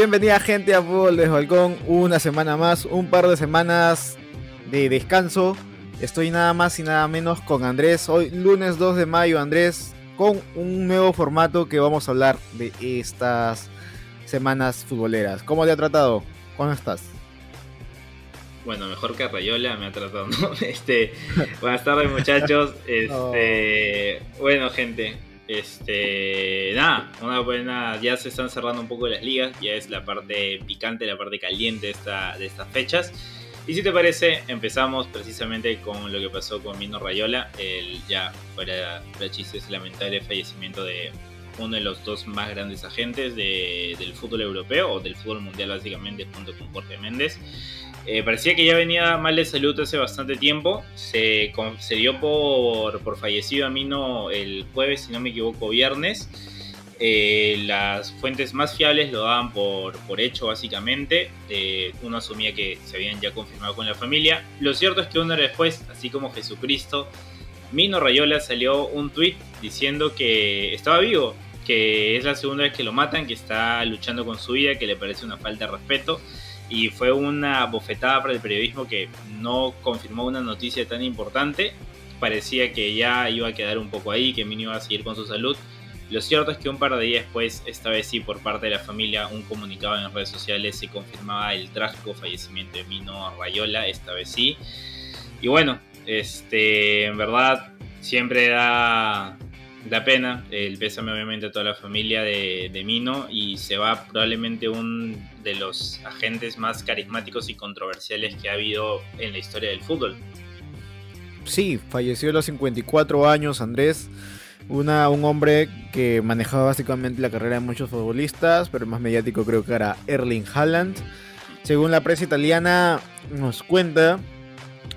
bienvenida gente a Fútbol de Balcón, una semana más, un par de semanas de descanso. Estoy nada más y nada menos con Andrés, hoy lunes 2 de mayo Andrés, con un nuevo formato que vamos a hablar de estas semanas futboleras. ¿Cómo te ha tratado? ¿Cómo estás? Bueno, mejor que Rayola me ha tratado, ¿no? Este, buenas tardes muchachos. Este, bueno gente, este, nada, una buena, ya se están cerrando un poco las ligas, ya es la parte picante, la parte caliente de, esta, de estas fechas. Y si te parece, empezamos precisamente con lo que pasó con Mino Rayola, el ya fuera de chistes lamentable fallecimiento de uno de los dos más grandes agentes del fútbol europeo o del fútbol mundial básicamente junto con Jorge Méndez. Eh, parecía que ya venía mal de salud hace bastante tiempo. Se, se dio por, por, fallecido a Mino el jueves, si no me equivoco, viernes. Eh, las fuentes más fiables lo daban por, por hecho, básicamente. Eh, uno asumía que se habían ya confirmado con la familia. Lo cierto es que una hora después, así como Jesucristo, Mino Rayola salió un tweet diciendo que estaba vivo, que es la segunda vez que lo matan, que está luchando con su vida, que le parece una falta de respeto y fue una bofetada para el periodismo que no confirmó una noticia tan importante. Parecía que ya iba a quedar un poco ahí, que Mino iba a seguir con su salud. Lo cierto es que un par de días después, esta vez sí, por parte de la familia, un comunicado en redes sociales se confirmaba el trágico fallecimiento de Mino Rayola, esta vez sí. Y bueno, este, en verdad, siempre da, da pena. El pésame obviamente a toda la familia de, de, Mino y se va probablemente un de los agentes más carismáticos y controversiales que ha habido en la historia del fútbol. Sí, falleció a los 54 años Andrés. Una, un hombre que manejaba básicamente la carrera de muchos futbolistas, pero el más mediático creo que era Erling Haaland. Según la prensa italiana nos cuenta,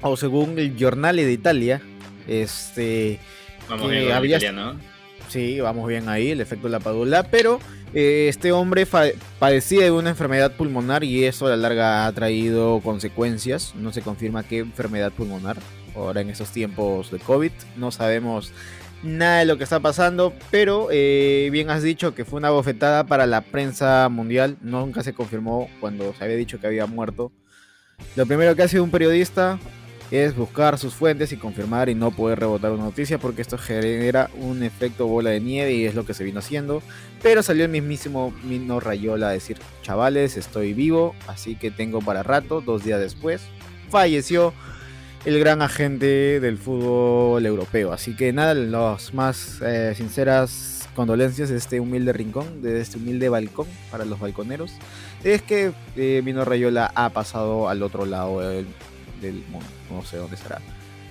o según el Giornale de Italia, este, Vamos bien había... italiano. Sí, vamos bien ahí, el efecto de la padula, pero eh, este hombre padecía de una enfermedad pulmonar y eso a la larga ha traído consecuencias. No se confirma qué enfermedad pulmonar. Ahora en estos tiempos de COVID no sabemos nada de lo que está pasando, pero eh, bien has dicho que fue una bofetada para la prensa mundial. Nunca se confirmó cuando se había dicho que había muerto. Lo primero que ha sido un periodista es buscar sus fuentes y confirmar y no poder rebotar una noticia porque esto genera un efecto bola de nieve y es lo que se vino haciendo. Pero salió el mismísimo Mino Rayola a decir, chavales, estoy vivo, así que tengo para rato, dos días después, falleció el gran agente del fútbol europeo. Así que nada, las más eh, sinceras condolencias de este humilde rincón, de este humilde balcón para los balconeros, es que eh, Mino Rayola ha pasado al otro lado del del mundo. No sé dónde será.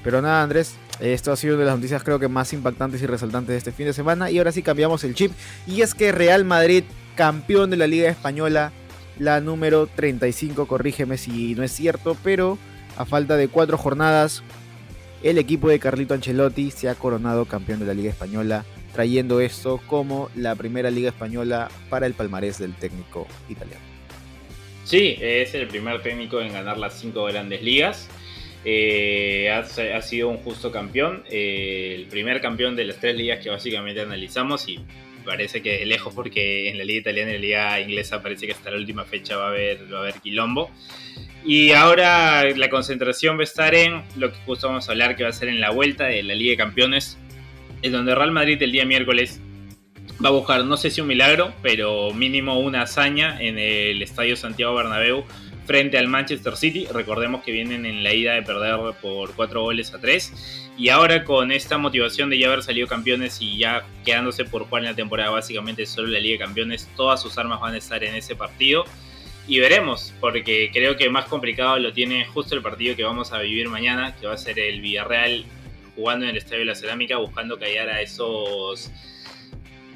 Pero nada, Andrés, esto ha sido una de las noticias creo que más impactantes y resaltantes de este fin de semana. Y ahora sí cambiamos el chip. Y es que Real Madrid, campeón de la Liga Española, la número 35, corrígeme si no es cierto, pero a falta de cuatro jornadas, el equipo de Carlito Ancelotti se ha coronado campeón de la Liga Española, trayendo esto como la primera Liga Española para el palmarés del técnico italiano. Sí, es el primer técnico en ganar las cinco grandes ligas. Eh, ha, sido un justo campeón, eh, el primer campeón de las tres ligas que básicamente analizamos y parece que lejos porque en la liga italiana y la liga inglesa parece que hasta la última fecha va a haber, va a haber quilombo. Y ahora la concentración va a estar en lo que justo vamos a hablar que va a ser en la vuelta de la Liga de Campeones, en donde Real Madrid el día miércoles va a buscar, no sé si un milagro, pero mínimo una hazaña en el Estadio Santiago Bernabéu frente al Manchester City. Recordemos que vienen en la ida de perder por 4 goles a 3. Y ahora con esta motivación de ya haber salido campeones y ya quedándose por jugar en la temporada básicamente solo la Liga de Campeones, todas sus armas van a estar en ese partido. Y veremos, porque creo que más complicado lo tiene justo el partido que vamos a vivir mañana, que va a ser el Villarreal jugando en el Estadio de la Cerámica, buscando callar a esos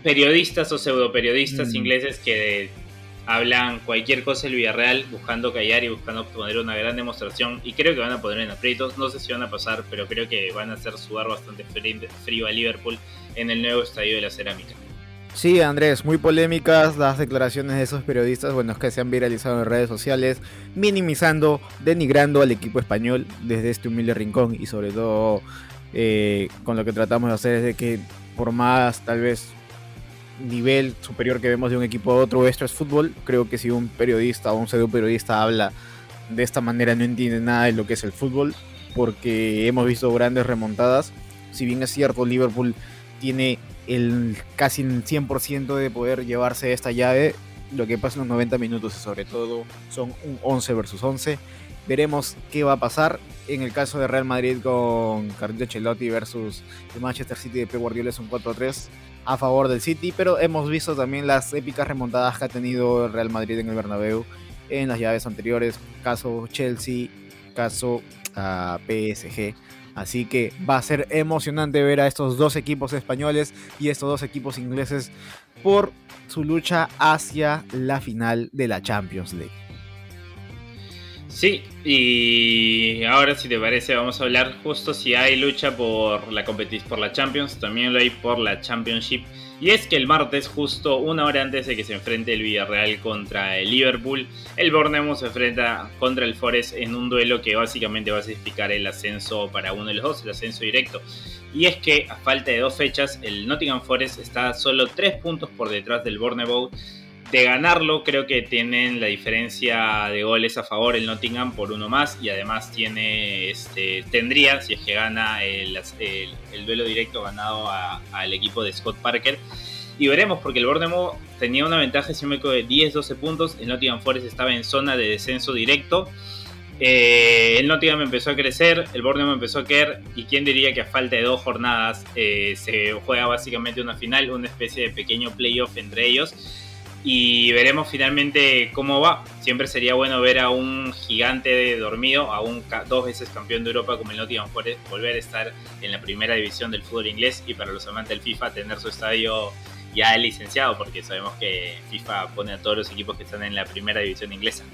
periodistas o pseudo periodistas mm. ingleses que hablan cualquier cosa del Villarreal buscando callar y buscando poner una gran demostración y creo que van a poner en aprietos, no sé si van a pasar, pero creo que van a hacer sudar bastante frío a Liverpool en el nuevo estadio de la cerámica. Sí, Andrés, muy polémicas las declaraciones de esos periodistas, bueno, es que se han viralizado en redes sociales, minimizando, denigrando al equipo español desde este humilde rincón y sobre todo eh, con lo que tratamos de hacer es de que por más tal vez nivel superior que vemos de un equipo a otro, esto es fútbol. Creo que si un periodista o un pseudo periodista habla de esta manera no entiende nada de lo que es el fútbol, porque hemos visto grandes remontadas. Si bien es cierto, Liverpool tiene el casi el 100% de poder llevarse esta llave, lo que pasa en los 90 minutos sobre todo son un 11 versus 11. Veremos qué va a pasar. En el caso de Real Madrid con Carlos Ancelotti versus el Manchester City de Pep Guardiola es un 4-3 a favor del City, pero hemos visto también las épicas remontadas que ha tenido el Real Madrid en el Bernabéu en las llaves anteriores, caso Chelsea, caso a PSG. Así que va a ser emocionante ver a estos dos equipos españoles y estos dos equipos ingleses por su lucha hacia la final de la Champions League. Sí, y ahora si te parece vamos a hablar justo si hay lucha por la por la Champions, también lo hay por la Championship. Y es que el martes, justo una hora antes de que se enfrente el Villarreal contra el Liverpool, el Bournemouth se enfrenta contra el Forest en un duelo que básicamente va a significar el ascenso para uno de los dos, el ascenso directo. Y es que a falta de dos fechas, el Nottingham Forest está solo tres puntos por detrás del Bournemouth de ganarlo, creo que tienen la diferencia de goles a favor el Nottingham por uno más y además tiene este, tendría, si es que gana el, duelo directo ganado al equipo de Scott Parker. Y veremos, porque el Bournemouth tenía una ventaja simétrica de 10-12 puntos, el Nottingham Forest estaba en zona de descenso directo. Eh, el Nottingham empezó a crecer, el Bournemouth empezó a caer y quién diría que a falta de dos jornadas eh, se juega básicamente una final, una especie de pequeño playoff entre ellos y veremos finalmente cómo va. Siempre sería bueno ver a un gigante dormido, a un dos veces campeón de Europa como el Nottingham Forest, volver a estar en la primera división del fútbol inglés y para los amantes del FIFA tener su estadio ya licenciado, porque sabemos que FIFA pone a todos los equipos que están en la primera división inglesa.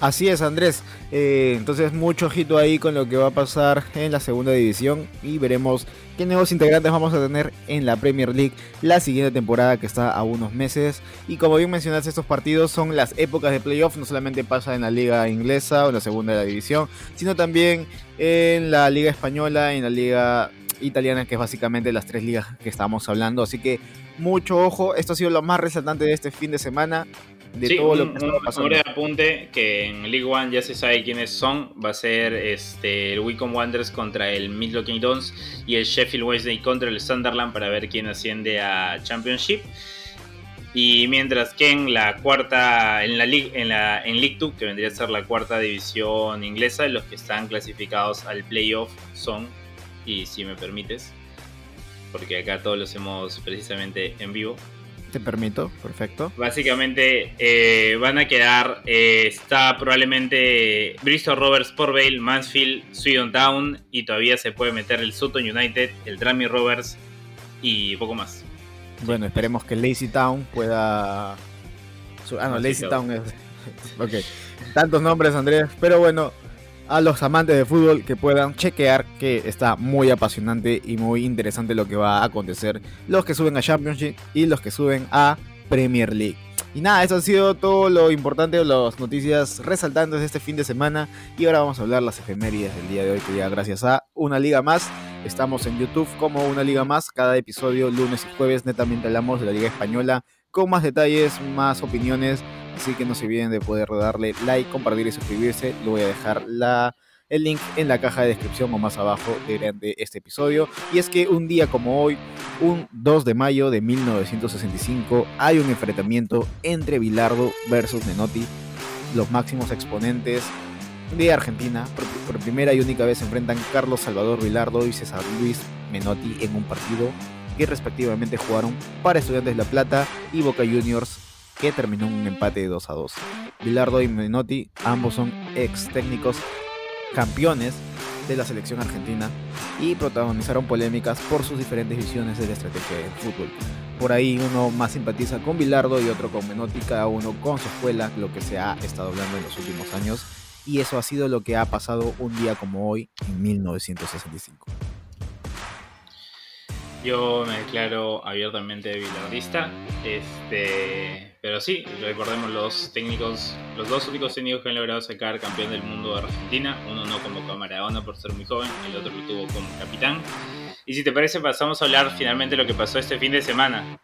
Así es, Andrés. Eh, entonces, mucho ojito ahí con lo que va a pasar en la segunda división y veremos qué nuevos integrantes vamos a tener en la Premier League la siguiente temporada que está a unos meses. Y como bien mencionaste, estos partidos son las épocas de playoff, no solamente pasa en la liga inglesa o en la segunda de la división, sino también en la liga española, en la liga italiana, que es básicamente las tres ligas que estamos hablando. Así que mucho ojo, esto ha sido lo más resaltante de este fin de semana de todo lo que un, Un apunte que en League One ya se sabe quiénes son. Va a ser este, el Wycombe Wanderers contra el Midlothian Dons y el Sheffield Wednesday contra el Sunderland para ver quién asciende a Championship. Y mientras que en la cuarta, en la League, en la en League 2, que vendría a ser la cuarta división inglesa, los que están clasificados al playoff son, y si me permites, porque acá todos los hacemos precisamente en vivo, te permito, perfecto. Básicamente eh, van a quedar, eh, está probablemente Bristol Rovers, Port Vale, Mansfield, Swindon Town y todavía se puede meter el Sutton United, el Drummy Rovers y poco más. Bueno, esperemos que Lazy Town pueda... Ah, no, Lazy Town es... ok. Tantos nombres, Andrés. Pero bueno, a los amantes de fútbol que puedan chequear que está muy apasionante y muy interesante lo que va a acontecer. Los que suben a Championship y los que suben a Premier League. Y nada, eso ha sido todo lo importante, las noticias resaltantes de este fin de semana. Y ahora vamos a hablar las efemérides del día de hoy, que ya gracias a una liga más. Estamos en YouTube como una liga más. Cada episodio, lunes y jueves, netamente hablamos de la liga española con más detalles, más opiniones Así que no se olviden de poder darle like, compartir y suscribirse. Le voy a dejar el link en la caja de descripción o más abajo de, este episodio. Y es que un día como hoy, un 2 de mayo de 1965, hay un enfrentamiento entre Bilardo versus Menotti, los máximos exponentes de Argentina. Por, por primera y única vez se enfrentan Carlos Salvador Bilardo y César Luis Menotti en un partido que respectivamente jugaron para Estudiantes La Plata y Boca Juniors que terminó en un empate de 2 a 2. Bilardo y Menotti, ambos son ex técnicos campeones de la selección argentina y protagonizaron polémicas por sus diferentes visiones de la estrategia del fútbol. Por ahí uno más simpatiza con Bilardo y otro con Menotti, cada uno con su escuela, lo que se ha estado hablando en los últimos años. Y eso ha sido lo que ha pasado un día como hoy en 1965. Yo me declaro abiertamente bilardista. Este, pero sí, recordemos los técnicos, los dos únicos técnicos que han logrado sacar campeón del mundo de Argentina. Uno no como a Maradona por ser muy joven, el otro lo tuvo como capitán. Y si te parece, pasamos a hablar finalmente de lo que pasó este fin de semana.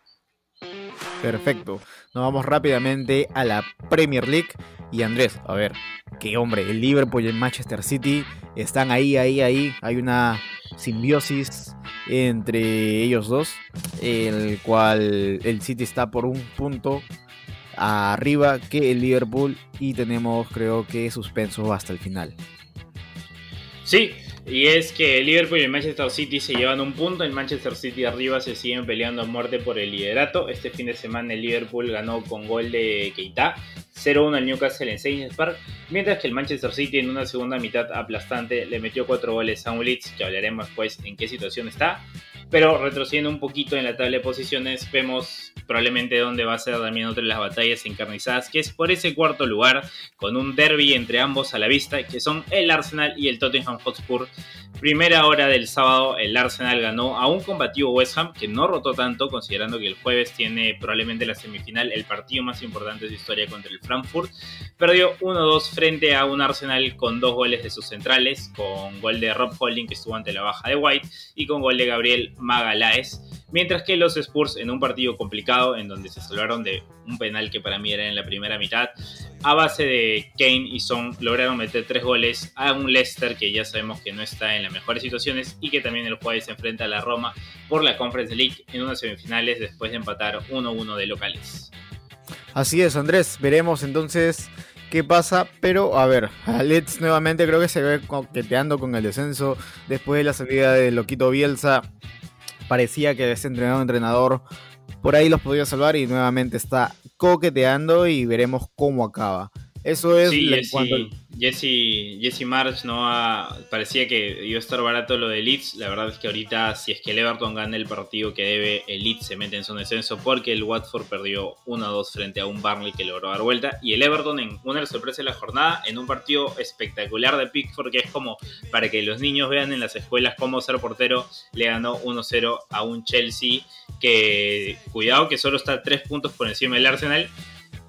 Perfecto. Nos vamos rápidamente a la Premier League. Y Andrés, a ver, qué hombre, el Liverpool y el Manchester City están ahí, ahí, ahí. Hay una simbiosis entre ellos dos, el cual el City está por un punto arriba que el Liverpool y tenemos creo que suspenso hasta el final. Sí, y es que el Liverpool y el Manchester City se llevan un punto, el Manchester City arriba se siguen peleando a muerte por el liderato. Este fin de semana el Liverpool ganó con gol de Keita 0-1 al Newcastle en Saints Park, mientras que el Manchester City en una segunda mitad aplastante le metió 4 goles a un Leeds, que hablaremos pues en qué situación está. Pero retrocediendo un poquito en la tabla de posiciones, vemos probablemente dónde va a ser también otra de las batallas encarnizadas, que es por ese cuarto lugar, con un derby entre ambos a la vista, que son el Arsenal y el Tottenham Hotspur. Primera hora del sábado, el Arsenal ganó a un combativo West Ham, que no rotó tanto, considerando que el jueves tiene probablemente la semifinal, el partido más importante de su historia contra el Frankfurt. Perdió 1-2 frente a un Arsenal con dos goles de sus centrales, con gol de Rob Holding, que estuvo ante la baja de White, y con gol de Gabriel Magalaes, mientras que los Spurs en un partido complicado en donde se salvaron de un penal que para mí era en la primera mitad, a base de Kane y Son lograron meter tres goles a un Leicester que ya sabemos que no está en las mejores situaciones y que también el jueves se enfrenta a la Roma por la Conference League en unas semifinales después de empatar 1-1 de locales. Así es, Andrés, veremos entonces qué pasa. Pero a ver, a Leeds nuevamente creo que se ve coqueteando con el descenso después de la salida de Loquito Bielsa parecía que ese entrenador, entrenador por ahí los podía salvar y nuevamente está coqueteando y veremos cómo acaba. Eso es sí, Jesse, Jesse, March no parecía que iba a estar barato lo de Leeds. La verdad es que ahorita, si es que el Everton gana el partido que debe, el Leeds se mete en su descenso porque el Watford perdió 1-2 frente a un Burnley que logró dar vuelta. Y el Everton, en una sorpresa de la jornada, en un partido espectacular de Pickford, que es como para que los niños vean en las escuelas cómo ser portero, le ganó 1-0 a un Chelsea que, cuidado, que solo está 3 puntos por encima del Arsenal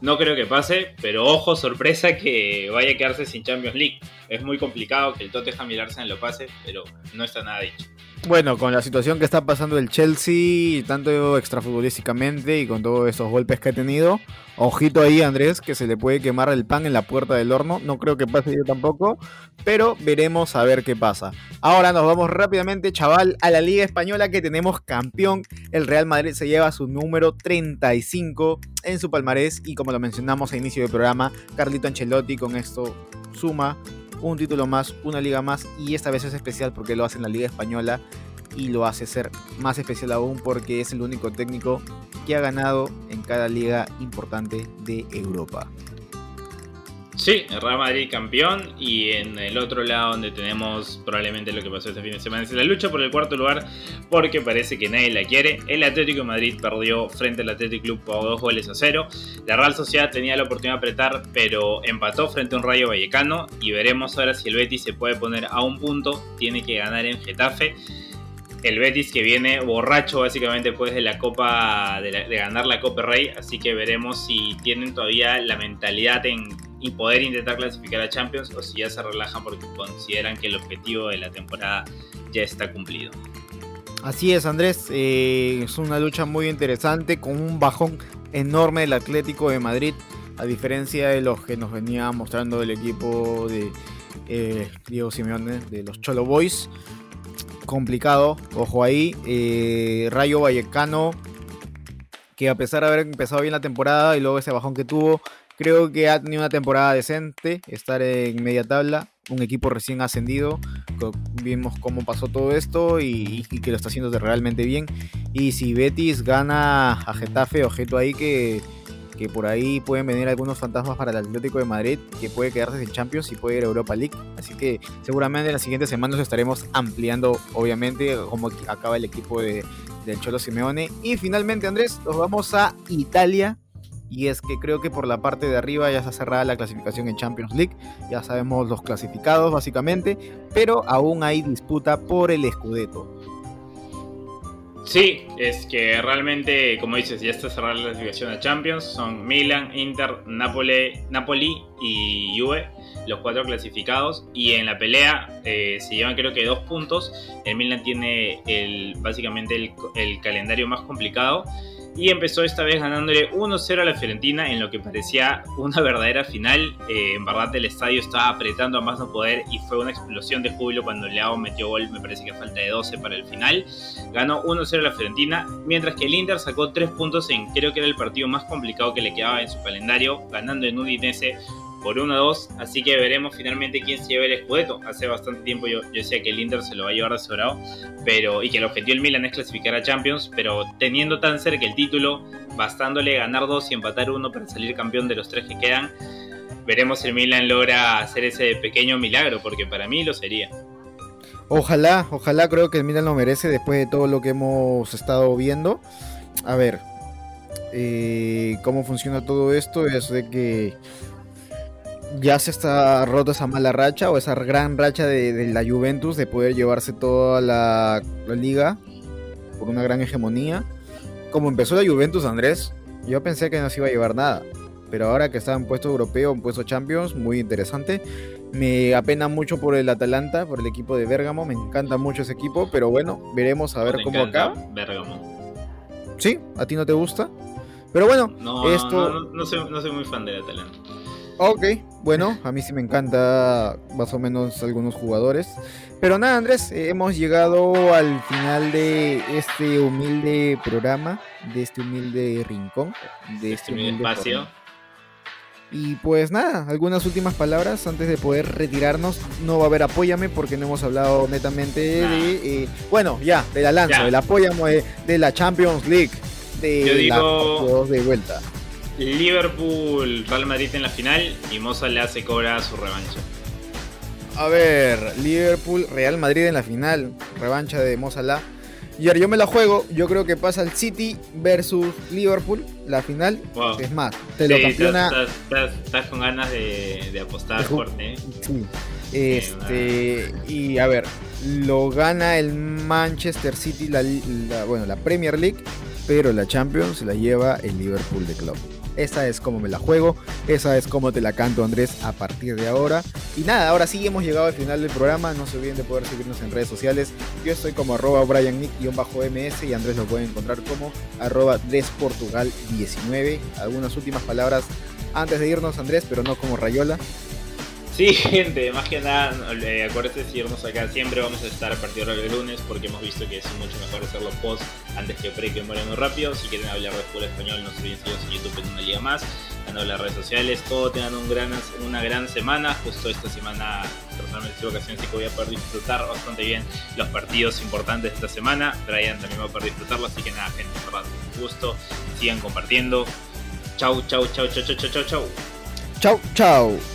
no creo que pase, pero ojo, sorpresa que vaya a quedarse sin Champions League. Es muy complicado que el Tottenham y el Arsenal lo pase, pero no está nada dicho. Bueno, con la situación que está pasando el Chelsea, tanto extrafutbolísticamente y con todos esos golpes que ha tenido, ojito ahí Andrés, que se le puede quemar el pan en la puerta del horno. No creo que pase yo tampoco, pero veremos a ver qué pasa. Ahora nos vamos rápidamente, chaval, a la Liga Española que tenemos campeón. El Real Madrid se lleva su número 35 en su palmarés y como lo mencionamos a inicio del programa, Carlito Ancelotti con esto suma un título más, una liga más y esta vez es especial porque lo hace en la liga española y lo hace ser más especial aún porque es el único técnico que ha ganado en cada liga importante de Europa. Sí, Real Madrid campeón y en el otro lado donde tenemos probablemente lo que pasó este fin de semana es la lucha por el cuarto lugar porque parece que nadie la quiere. El Atlético Madrid perdió frente al Atlético Club por dos goles a cero. La Real Sociedad tenía la oportunidad de apretar pero empató frente a un Rayo Vallecano y veremos ahora si el Betis se puede poner a un punto. Tiene que ganar en Getafe el Betis que viene borracho básicamente después de la Copa de, ganar la Copa Rey, así que veremos si tienen todavía la mentalidad en y poder intentar clasificar a Champions o si ya se relajan porque consideran que el objetivo de la temporada ya está cumplido. Así es, Andrés. Eh, es una lucha muy interesante con un bajón enorme del Atlético de Madrid, a diferencia de los que nos venía mostrando el equipo de eh, Diego Simeone, de los Cholo Boys. Complicado, ojo ahí. Eh, Rayo Vallecano, que a pesar de haber empezado bien la temporada y luego ese bajón que tuvo, Creo que ha tenido una temporada decente, estar en media tabla, un equipo recién ascendido. Vimos cómo pasó todo esto y, que lo está haciendo realmente bien. Y si Betis gana a Getafe, objeto ahí que, por ahí pueden venir algunos fantasmas para el Atlético de Madrid, que puede quedarse sin Champions y puede ir a Europa League. Así que seguramente en las siguientes semanas estaremos ampliando, obviamente, cómo acaba el equipo de, Cholo Simeone. Y finalmente, Andrés, nos vamos a Italia y es que creo que por la parte de arriba ya está cerrada la clasificación en Champions League, ya sabemos los clasificados básicamente, pero aún hay disputa por el Scudetto. Sí, es que realmente, como dices, ya está cerrada la clasificación a Champions, son Milan, Inter, Napoli, Napoli y Juve, los cuatro clasificados, y en la pelea eh, se llevan creo que dos puntos, el Milan tiene el, básicamente el, el calendario más complicado, y empezó esta vez ganándole 1-0 a la Fiorentina en lo que parecía una verdadera final. Eh, en verdad el estadio estaba apretando a más no poder y fue una explosión de júbilo cuando Leao metió gol, me parece que falta de 12 para el final. Ganó 1-0 a la Fiorentina, mientras que el Inter sacó 3 puntos en creo que era el partido más complicado que le quedaba en su calendario, ganando en Udinese por 1-2, así que veremos finalmente quién se lleva el escudeto. Hace bastante tiempo yo, decía que el Inter se lo va a llevar asegurado, pero, y que el objetivo del Milan es clasificar a Champions, pero teniendo tan cerca el título, bastándole ganar dos y empatar uno para salir campeón de los tres que quedan, veremos si el Milan logra hacer ese pequeño milagro, porque para mí lo sería. Ojalá, ojalá creo que el Milan lo merece después de todo lo que hemos estado viendo. A ver, eh, cómo funciona todo esto es de que ya se está roto esa mala racha o esa gran racha de, la Juventus de poder llevarse toda la, liga por una gran hegemonía. Como empezó la Juventus, Andrés, yo pensé que no se iba a llevar nada. Pero ahora que está en puesto europeo, en puesto Champions, muy interesante. Me apena mucho por el Atalanta, por el equipo de Bergamo. Me encanta mucho ese equipo, pero bueno, veremos a ver cómo acá. Bergamo. ¿Sí? ¿A ti no te gusta? Pero bueno, esto. No, no, soy, no soy muy fan del Atalanta. Ok, bueno, a mí sí me encanta más o menos algunos jugadores. Pero nada, Andrés, eh, hemos llegado al final de este humilde programa, de este humilde rincón, de este, humilde espacio. Y pues nada, algunas últimas palabras antes de poder retirarnos. No va a haber apóyame porque no hemos hablado netamente de. Eh, bueno, ya, de la lanza, del apóyame de, la Champions League, de Yo digo... de vuelta. Liverpool, Real Madrid en la final y Moza le hace cobra su revancha. A ver, Liverpool, Real Madrid en la final, revancha de Mozala. Y ahora yo me la juego, yo creo que pasa el City versus Liverpool, la final. Es más, te lo campeona. Estás, con ganas de, apostar fuerte. ¿eh? Sí. Este, y a ver, lo gana el Manchester City, la, bueno, la Premier League, pero la Champions se la lleva el Liverpool de Club. Esa es como me la juego, esa es como te la canto Andrés a partir de ahora. Y nada, ahora sí hemos llegado al final del programa, no se olviden de poder seguirnos en redes sociales. Yo estoy como arroba BrianNick-ms y Andrés lo pueden encontrar como arroba Desportugal19. Algunas últimas palabras antes de irnos Andrés, pero no como Rayola. Sí, gente, más que nada, eh, acuérdense de seguirnos acá. Siempre vamos a estar a partir del lunes porque hemos visto que es mucho mejor hacerlo post antes que pre, que muere muy rápido. Si quieren hablar de fútbol español, no se olviden seguirnos en YouTube en una liga más. En las redes sociales, todo tengan un gran, una gran semana. Justo esta semana, personalmente, vacaciones, así que voy a poder disfrutar bastante bien los partidos importantes de esta semana. Brian también va a poder disfrutarlo, así que nada, gente, un gusto. Sigan compartiendo. Chau, chau, chau, chau, chau, chau, chau. Chau, chau.